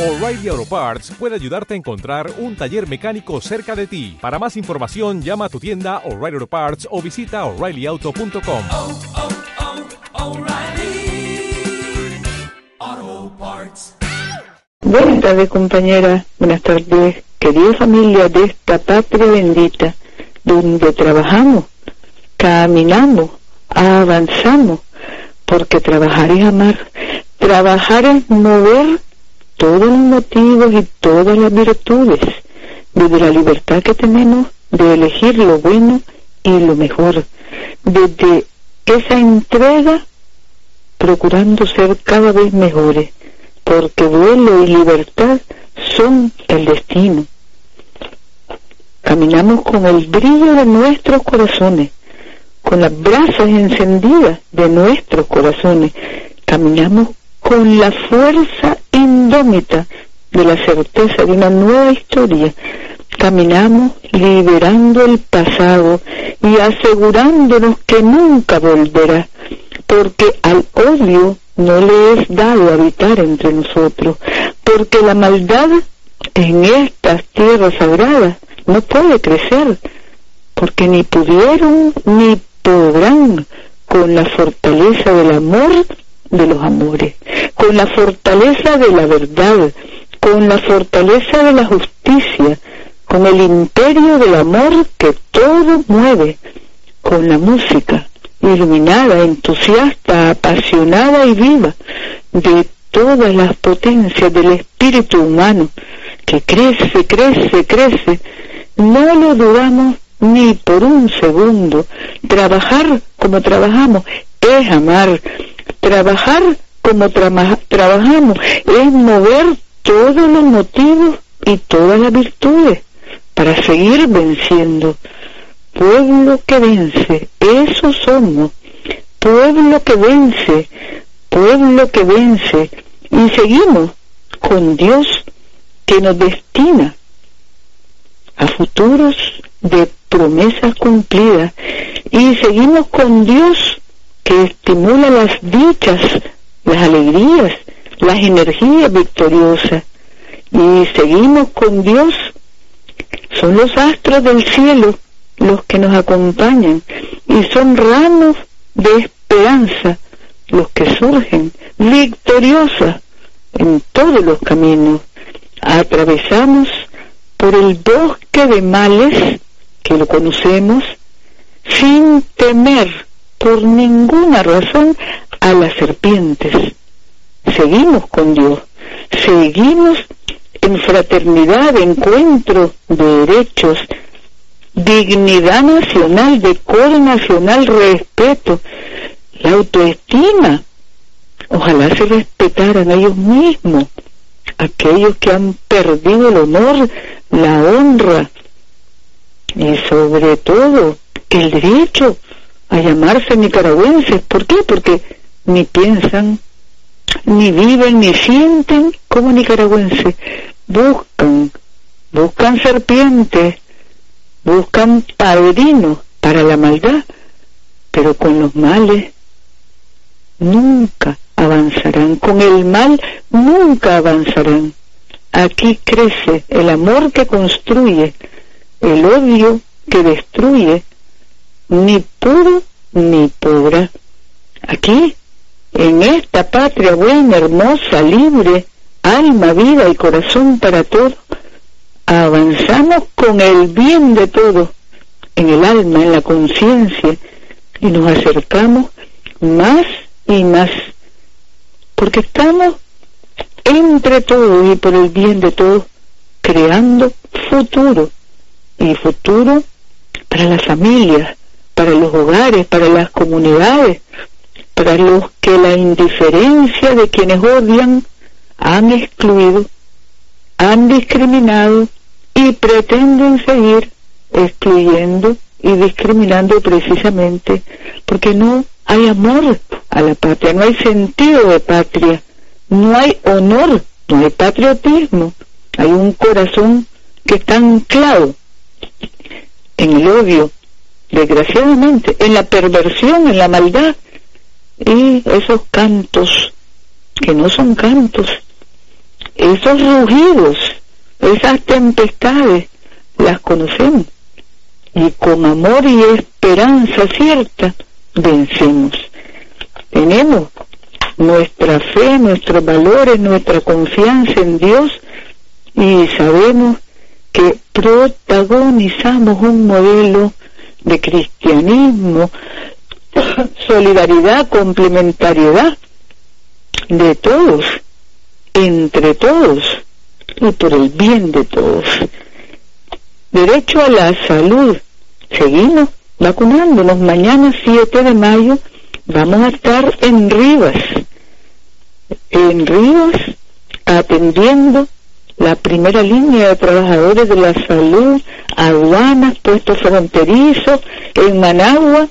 O'Reilly Auto Parts puede ayudarte a encontrar un taller mecánico cerca de ti. Para más información, llama a tu tienda O'Reilly Auto Parts o visita oreillyauto.com. oh, oh, Parts. Buenas tardes, compañeras. Buenas tardes, querida familia de esta patria bendita, donde trabajamos, caminamos, avanzamos, porque trabajar es amar. Trabajar es mover todos los motivos y todas las virtudes, desde la libertad que tenemos de elegir lo bueno y lo mejor, desde esa entrega procurando ser cada vez mejores, porque duelo y libertad son el destino. Caminamos con el brillo de nuestros corazones, con las brasas encendidas de nuestros corazones, caminamos con la fuerza indómita de la certeza de una nueva historia, caminamos liberando el pasado y asegurándonos que nunca volverá, porque al odio no le es dado habitar entre nosotros, porque la maldad en estas tierras sagradas no puede crecer, porque ni pudieron ni podrán con la fortaleza del amor de los amores, con la fortaleza de la verdad, con la fortaleza de la justicia, con el imperio del amor que todo mueve, con la música iluminada, entusiasta, apasionada y viva de todas las potencias del espíritu humano, que crece, crece, crece, no lo dudamos ni por un segundo. Trabajar como trabajamos es amar. Trabajar como tra trabajamos es mover todos los motivos y todas las virtudes para seguir venciendo. Pueblo que vence, eso somos. Pueblo que vence, pueblo que vence. Y seguimos con Dios que nos destina a futuros de promesas cumplidas. Y seguimos con Dios que estimula las dichas, las alegrías, las energías victoriosas. Y seguimos con Dios. Son los astros del cielo los que nos acompañan y son ramos de esperanza los que surgen victoriosas en todos los caminos. Atravesamos por el bosque de males que lo conocemos sin temer por ninguna razón a las serpientes. Seguimos con Dios, seguimos en fraternidad, encuentro de derechos, dignidad nacional, decoro nacional, respeto, la autoestima. Ojalá se respetaran ellos mismos, aquellos que han perdido el honor, la honra y sobre todo el derecho a llamarse nicaragüenses. ¿Por qué? Porque ni piensan, ni viven, ni sienten como nicaragüenses. Buscan, buscan serpientes, buscan padrinos para la maldad, pero con los males nunca avanzarán, con el mal nunca avanzarán. Aquí crece el amor que construye, el odio que destruye, ni pudo ni podrá. Aquí, en esta patria buena, hermosa, libre, alma, vida y corazón para todos, avanzamos con el bien de todos, en el alma, en la conciencia, y nos acercamos más y más, porque estamos entre todos y por el bien de todos, creando futuro, y futuro para las familias, para los hogares, para las comunidades, para los que la indiferencia de quienes odian han excluido, han discriminado y pretenden seguir excluyendo y discriminando precisamente porque no hay amor a la patria, no hay sentido de patria, no hay honor, no hay patriotismo, hay un corazón que está anclado en el odio, desgraciadamente, en la perversión, en la maldad, y esos cantos que no son cantos, esos rugidos, esas tempestades, las conocemos. Y con amor y esperanza cierta, vencemos. Tenemos nuestra fe, nuestros valores, nuestra confianza en Dios y sabemos que protagonizamos un modelo de cristianismo, solidaridad, complementariedad de todos, entre todos y por el bien de todos. Derecho a la salud. Seguimos vacunándonos. Mañana 7 de mayo vamos a estar en Rivas, en Rivas atendiendo la primera línea de trabajadores de la salud, aduanas, puestos fronterizos, en Managua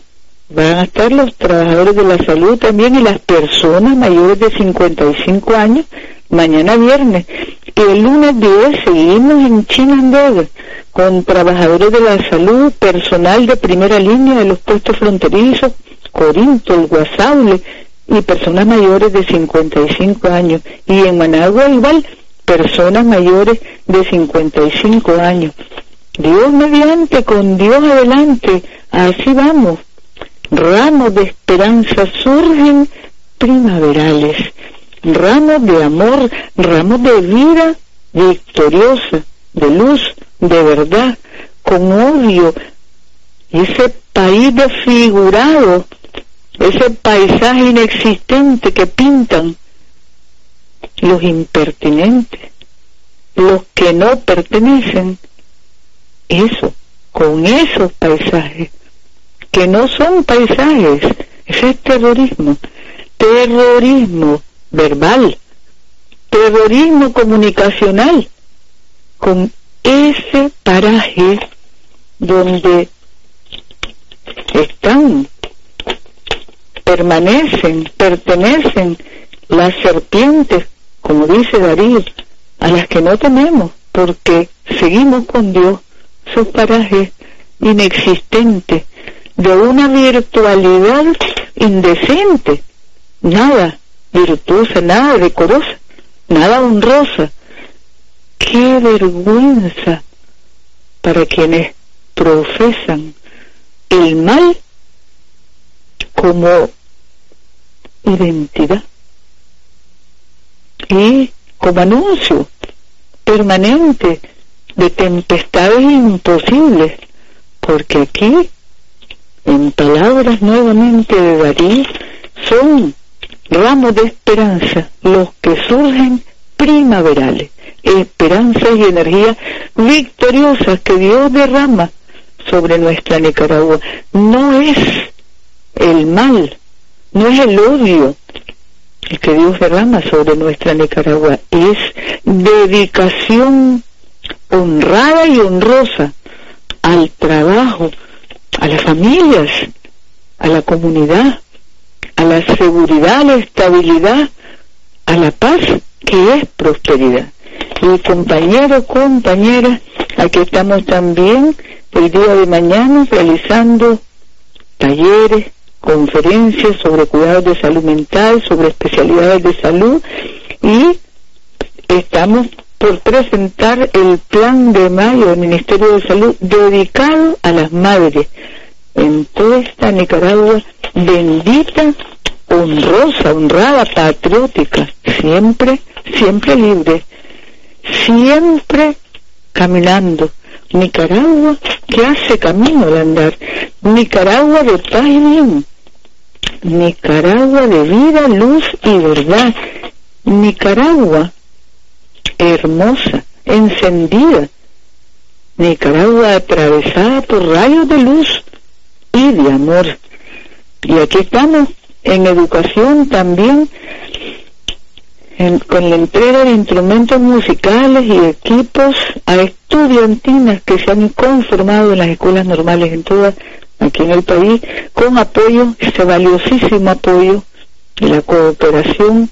van a estar los trabajadores de la salud también y las personas mayores de 55 años mañana viernes. Y el lunes 10 seguimos en Chinandega con trabajadores de la salud, personal de primera línea de los puestos fronterizos, Corinto, el Guasaule y personas mayores de 55 años. Y en Managua igual personas mayores de 55 años. Dios mediante, con Dios adelante, así vamos. Ramos de esperanza surgen primaverales, ramos de amor, ramos de vida victoriosa, de luz, de verdad, con odio, ese país desfigurado, ese paisaje inexistente que pintan los impertinentes, los que no pertenecen, eso, con esos paisajes, que no son paisajes, ese es terrorismo, terrorismo verbal, terrorismo comunicacional, con ese paraje donde están, permanecen, pertenecen las serpientes como dice Darío, a las que no tenemos, porque seguimos con Dios, sus parajes inexistentes, de una virtualidad indecente, nada virtuosa, nada decorosa, nada honrosa. ¡Qué vergüenza para quienes profesan el mal como identidad! Y como anuncio permanente de tempestades imposibles, porque aquí, en palabras nuevamente de Darío, son ramos de esperanza los que surgen primaverales, esperanzas y energías victoriosas que Dios derrama sobre nuestra Nicaragua. No es el mal, no es el odio, el que Dios derrama sobre nuestra Nicaragua es dedicación honrada y honrosa al trabajo, a las familias, a la comunidad, a la seguridad, a la estabilidad, a la paz, que es prosperidad. Y compañeros, compañeras, aquí estamos también el día de mañana realizando talleres, conferencias sobre cuidados de salud mental, sobre especialidades de salud y estamos por presentar el plan de mayo del Ministerio de Salud dedicado a las madres. En toda esta Nicaragua bendita, honrosa, honrada, patriótica, siempre, siempre libre, siempre caminando. Nicaragua que hace camino al andar, Nicaragua de paz y bien, Nicaragua de vida, luz y verdad. Nicaragua hermosa, encendida. Nicaragua atravesada por rayos de luz y de amor. Y aquí estamos en educación también, con la entrega de instrumentos musicales y equipos a estudiantinas que se han conformado en las escuelas normales en toda aquí en el país con apoyo, este valiosísimo apoyo de la cooperación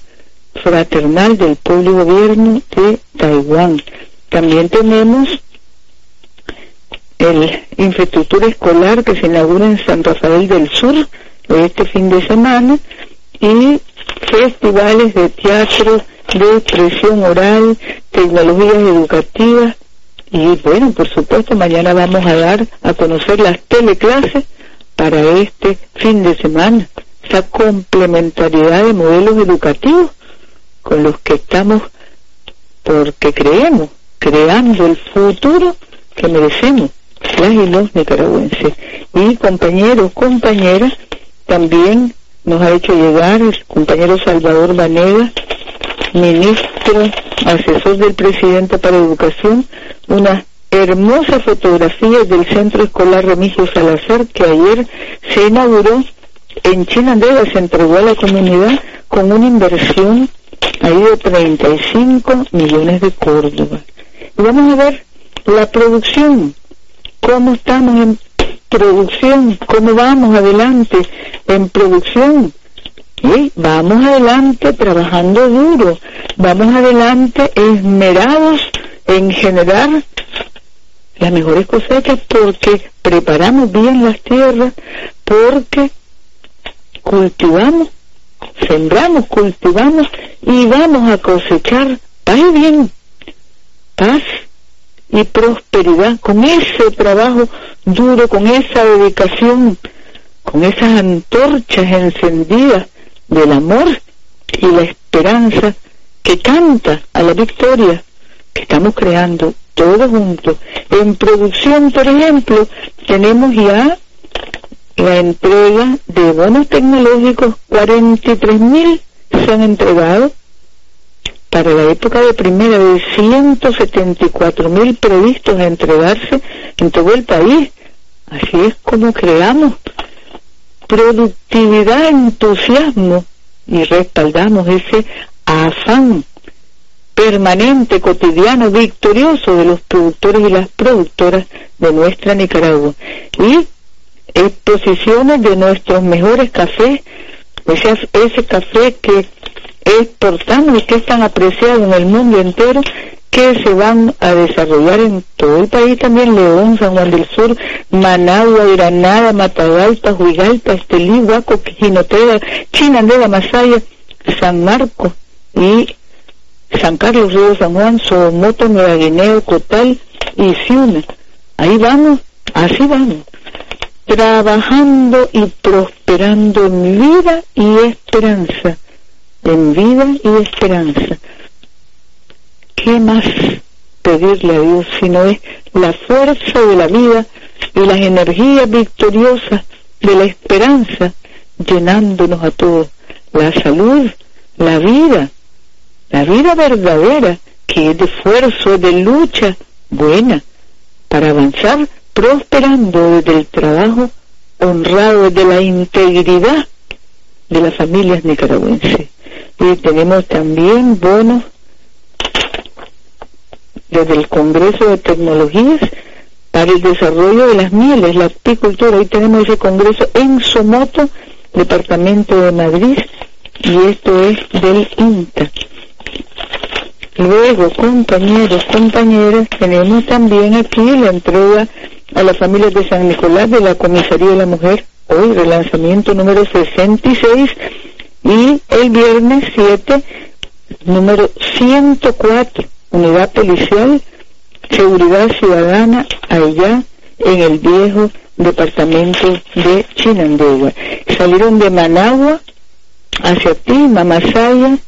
fraternal del pueblo gobierno de Taiwán. También tenemos el infraestructura escolar que se inaugura en San Rafael del Sur este fin de semana y festivales de teatro de expresión oral, tecnologías educativas y bueno, por supuesto, mañana vamos a dar a conocer las teleclases para este fin de semana, esa complementariedad de modelos educativos con los que estamos, porque creemos, creando el futuro que merecemos las y los nicaragüenses. Y compañeros, compañeras, también nos ha hecho llegar el compañero Salvador Vanega, ministro, asesor del presidente para educación, una hermosa fotografía del Centro Escolar Remigio Salazar que ayer se inauguró en Chinandega, se entregó a la comunidad con una inversión ahí de 35 millones de Córdoba. Y vamos a ver la producción, cómo estamos en producción, cómo vamos adelante en producción. Y vamos adelante trabajando duro, vamos adelante esmerados en generar las mejores cosechas porque preparamos bien las tierras, porque cultivamos, sembramos, cultivamos y vamos a cosechar paz y bien, paz y prosperidad con ese trabajo duro, con esa dedicación, con esas antorchas encendidas del amor y la esperanza que canta a la victoria que estamos creando todos juntos. En producción, por ejemplo, tenemos ya la entrega de bonos tecnológicos, 43 mil se han entregado para la época de primera de 174 mil previstos a entregarse en todo el país. Así es como creamos productividad, entusiasmo y respaldamos ese afán permanente, cotidiano, victorioso de los productores y las productoras de nuestra Nicaragua. Y exposiciones de nuestros mejores cafés, ese, ese café que exportamos y que es tan apreciado en el mundo entero, que se van a desarrollar en todo el país también, León, San Juan del Sur, Managua, Granada, Matagalpa, Huigalpa, Estelí, Huaco, Chinandega, Masaya, San Marcos y San Carlos, Río San Juan, Somoto, Nueva Guinea, Cotal y Ciuna. Ahí vamos, así vamos, trabajando y prosperando en vida y esperanza, en vida y esperanza. ¿Qué más pedirle a Dios si no es la fuerza de la vida y las energías victoriosas de la esperanza llenándonos a todos? La salud, la vida, la vida verdadera, que es de esfuerzo, de lucha buena, para avanzar prosperando desde el trabajo honrado, desde la integridad de las familias nicaragüenses. Y tenemos también bonos desde el Congreso de Tecnologías para el desarrollo de las mieles, la apicultura. Hoy tenemos ese congreso en Somoto, departamento de Madrid, y esto es del INTA. Luego, compañeros, compañeras, tenemos también aquí la entrega a las familias de San Nicolás de la Comisaría de la Mujer, hoy relanzamiento número 66, y el viernes 7, número 104, unidad policial, seguridad ciudadana, allá en el viejo departamento de Chinandegua. Salieron de Managua hacia ti, Mamasaya,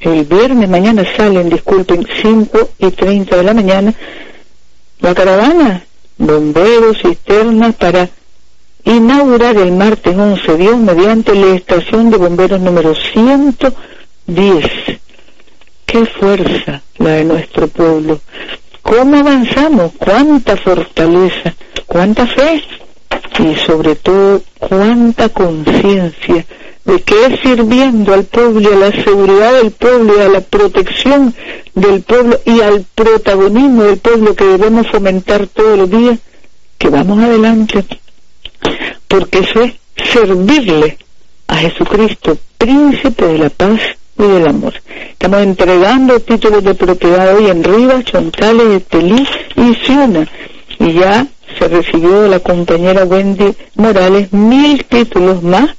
el viernes, mañana salen, disculpen, 5 y 30 de la mañana, la caravana, bomberos, cisternas, para inaugurar el martes 11 Dios mediante la estación de bomberos número 110. Qué fuerza la de nuestro pueblo. ¿Cómo avanzamos? ¿Cuánta fortaleza? ¿Cuánta fe? Y sobre todo, cuánta conciencia de que es sirviendo al pueblo a la seguridad del pueblo a la protección del pueblo y al protagonismo del pueblo que debemos fomentar todos los días, que vamos adelante, porque eso es servirle a Jesucristo, príncipe de la paz y del amor. Estamos entregando títulos de propiedad hoy en Rivas, Chontales, Estelí y Ciuna, y ya se recibió de la compañera Wendy Morales mil títulos más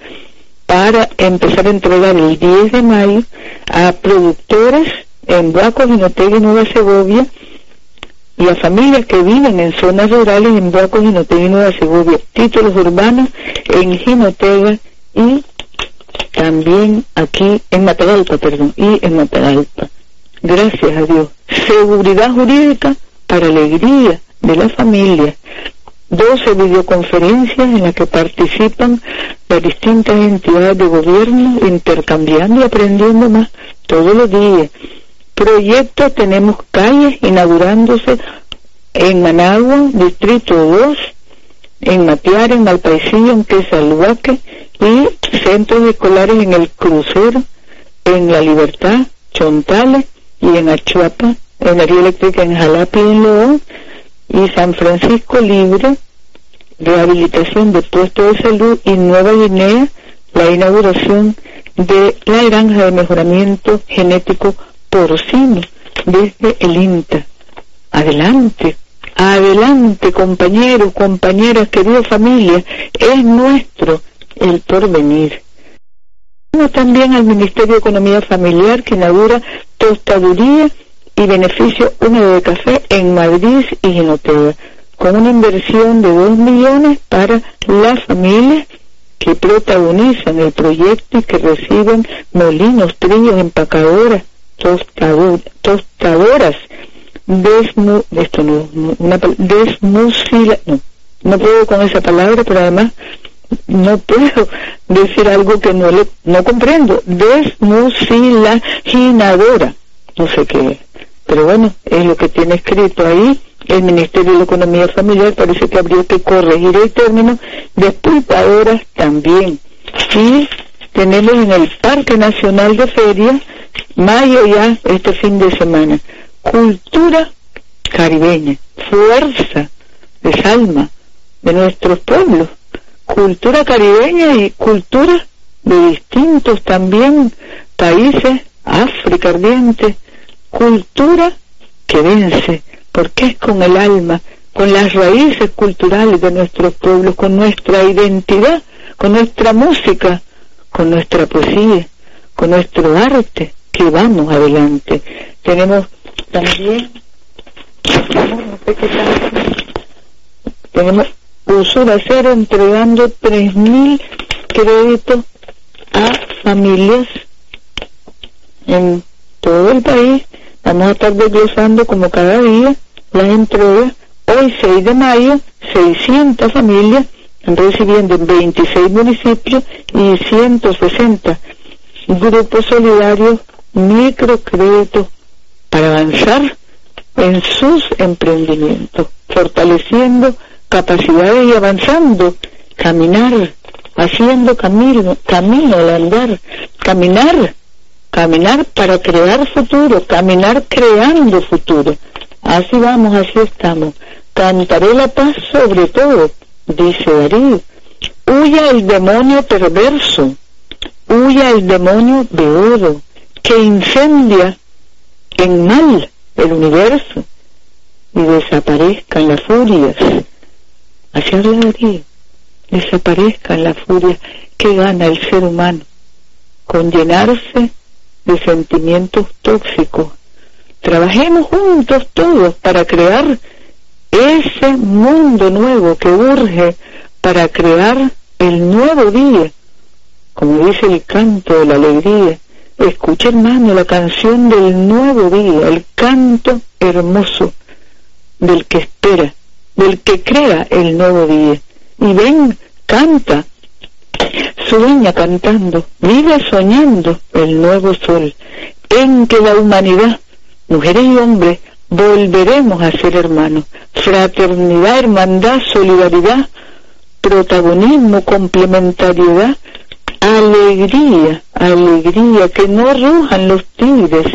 para empezar a entregar el 10 de mayo a productores en Huaco, Jinotega y Nueva Segovia y a familias que viven en zonas rurales en Huaco, Jinotega y Nueva Segovia, títulos urbanos en Jinotega y también aquí en Matagalpa, perdón, y en Matagalpa. Gracias a Dios. Seguridad jurídica para alegría de la familia. 12 videoconferencias en las que participan las distintas entidades de gobierno intercambiando y aprendiendo más todos los días. Proyectos, tenemos calles inaugurándose en Managua, Distrito 2, en Matiar, en Malpaisillo, en Quesalhuaque y centros escolares en El Crucero, en La Libertad, Chontales y en Achuapa, energía eléctrica en Jalapa y en León, y San Francisco Libre, rehabilitación de puestos de salud y Nueva Guinea, la inauguración de la granja de mejoramiento genético porcino desde el INTA. Adelante, adelante compañeros, compañeras, querida familia, es nuestro el porvenir. También al Ministerio de Economía Familiar que inaugura tostaduría y beneficio húmedo de café en Madrid y Ginotega, con una inversión de 2 millones para las familias que protagonizan el proyecto y que reciben molinos, trillos, empacadoras, tostadoras, desmu, una, desmusila, no, no puedo con esa palabra, pero además no puedo decir algo que no le, no comprendo, desmusilaginadora, no sé qué, pero bueno, es lo que tiene escrito ahí. El Ministerio de Economía Familiar, parece que habría que corregir el término, despulpadoras también. Y tenemos en el Parque Nacional de Feria, mayo ya, este fin de semana, cultura caribeña, fuerza de salma de nuestros pueblos, cultura caribeña y cultura de distintos también países, África ardiente, cultura que vence, porque es con el alma, con las raíces culturales de nuestros pueblos, con nuestra identidad, con nuestra música, con nuestra poesía, con nuestro arte, que vamos adelante. Tenemos también, no tenemos Usura Cero entregando 3.000 créditos a familias en todo el país. Vamos a estar desglosando como cada día las entregas. Hoy 6 de mayo, 600 familias recibiendo en 26 municipios y 160 grupos solidarios microcréditos para avanzar en sus emprendimientos, fortaleciendo capacidades y avanzando, caminar, haciendo camino, camino al andar, caminar, caminar para crear futuro, caminar creando futuro. Así vamos, así estamos. Cantaré la paz sobre todo, dice Darío. Huya el demonio perverso, huya el demonio de oro, que incendia en mal el universo y desaparezcan las furias. Así habla Darío. Desaparezcan las furias que gana el ser humano con llenarse de sentimientos tóxicos. Trabajemos juntos todos para crear ese mundo nuevo que urge para crear el nuevo día, como dice el canto de la alegría. Escucha hermano la canción del nuevo día, el canto hermoso del que espera, del que crea el nuevo día. Y ven, canta, sueña cantando, vive soñando el nuevo sol, en que la humanidad, mujeres y hombres, volveremos a ser hermanos. Fraternidad, hermandad, solidaridad, protagonismo, complementariedad, alegría, alegría, que no rujan los tigres,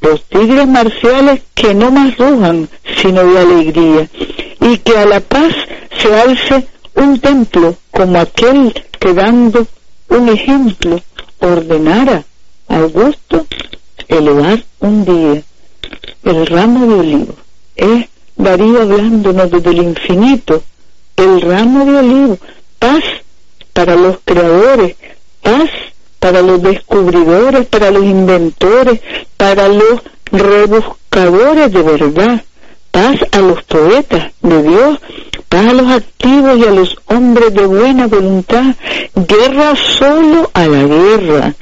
los tigres marciales que no más rujan, sino de alegría, y que a la paz se alce un templo como aquel que dando un ejemplo ordenara al gusto elevar un día el ramo de olivo. Es Darío hablándonos desde el infinito, el ramo de olivo, paz para los creadores, paz para los descubridores, para los inventores, para los rebuscadores de verdad, paz a los poetas de Dios, paz a los activos y a los hombres de buena voluntad, guerra solo a la guerra,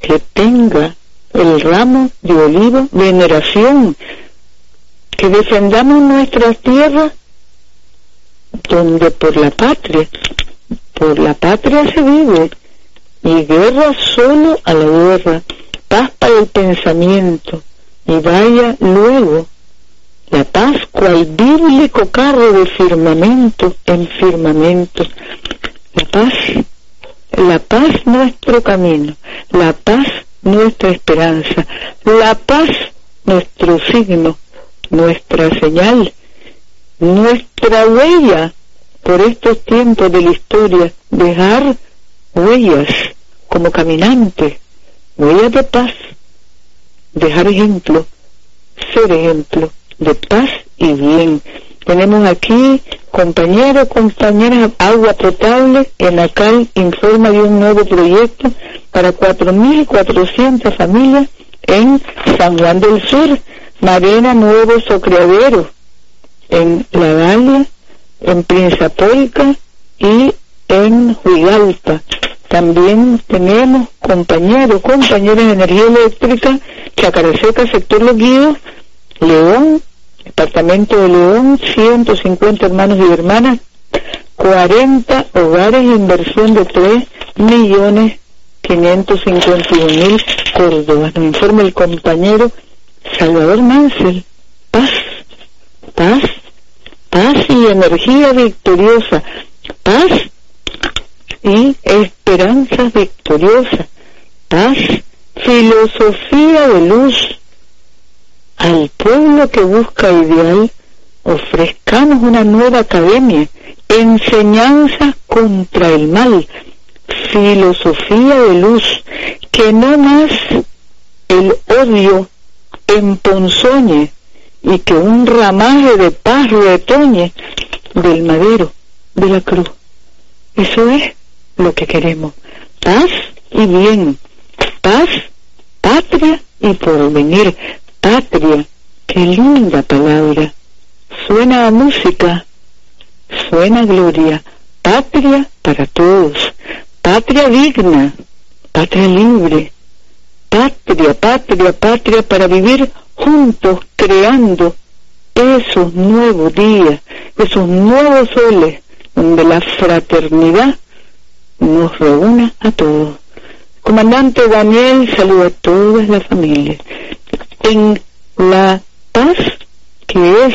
que tenga el ramo de olivo, veneración, que defendamos nuestra tierra donde por la patria, por la patria se vive, y guerra solo a la guerra, paz para el pensamiento, y vaya luego la paz cual bíblico carro de firmamento en firmamento, la paz, la paz nuestro camino, la paz nuestra esperanza, la paz nuestro signo, nuestra señal, nuestra huella por estos tiempos de la historia, dejar huellas como caminantes, huellas de paz, dejar ejemplo, ser ejemplo de paz y bien. Tenemos aquí, compañeros, compañeras, agua potable. En ACAL informa de un nuevo proyecto para 4.400 familias en San Juan del Sur, Marena Nuevo Socreadero, en La Galia, en Prinzapolca y en Huigalpa. También tenemos compañeros, compañeras de energía eléctrica, Chacareseca, sector Los Guidos, León, departamento de León, 150 hermanos y hermanas, 40 hogares, inversión de 3 millones 551 mil Córdoba. Nos informa el compañero Salvador Mansell. Paz, paz, paz y energía victoriosa. Paz y esperanza victoriosa. Paz, filosofía de luz. Al pueblo que busca ideal, ofrezcamos una nueva academia, enseñanza contra el mal, filosofía de luz, que no más el odio emponzoñe y que un ramaje de paz retoñe del madero, de la cruz. Eso es lo que queremos. Paz y bien. Paz, patria y porvenir. Patria, qué linda palabra. Suena a música, suena a gloria. Patria para todos patria digna, patria libre, patria, patria, patria para vivir juntos creando esos nuevos días, esos nuevos soles donde la fraternidad nos reúna a todos. Comandante Daniel saluda a todas las familias en la paz que es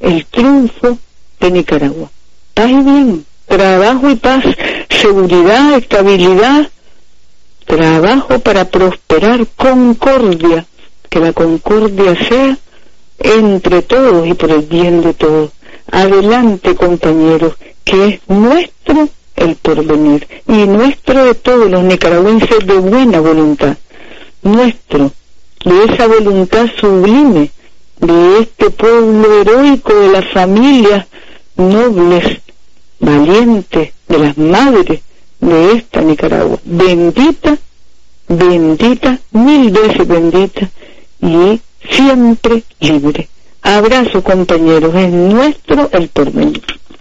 el triunfo de Nicaragua. Paz y bien trabajo y paz, seguridad, estabilidad, trabajo para prosperar, concordia, que la concordia sea entre todos y por el bien de todos. Adelante, compañeros, que es nuestro el porvenir y nuestro de todos los nicaragüenses de buena voluntad, nuestro, de esa voluntad sublime, de este pueblo heroico de las familias nobles valiente de las madres de esta Nicaragua. Bendita, bendita, mil veces bendita y siempre libre. Abrazo compañeros, es nuestro el porvenir.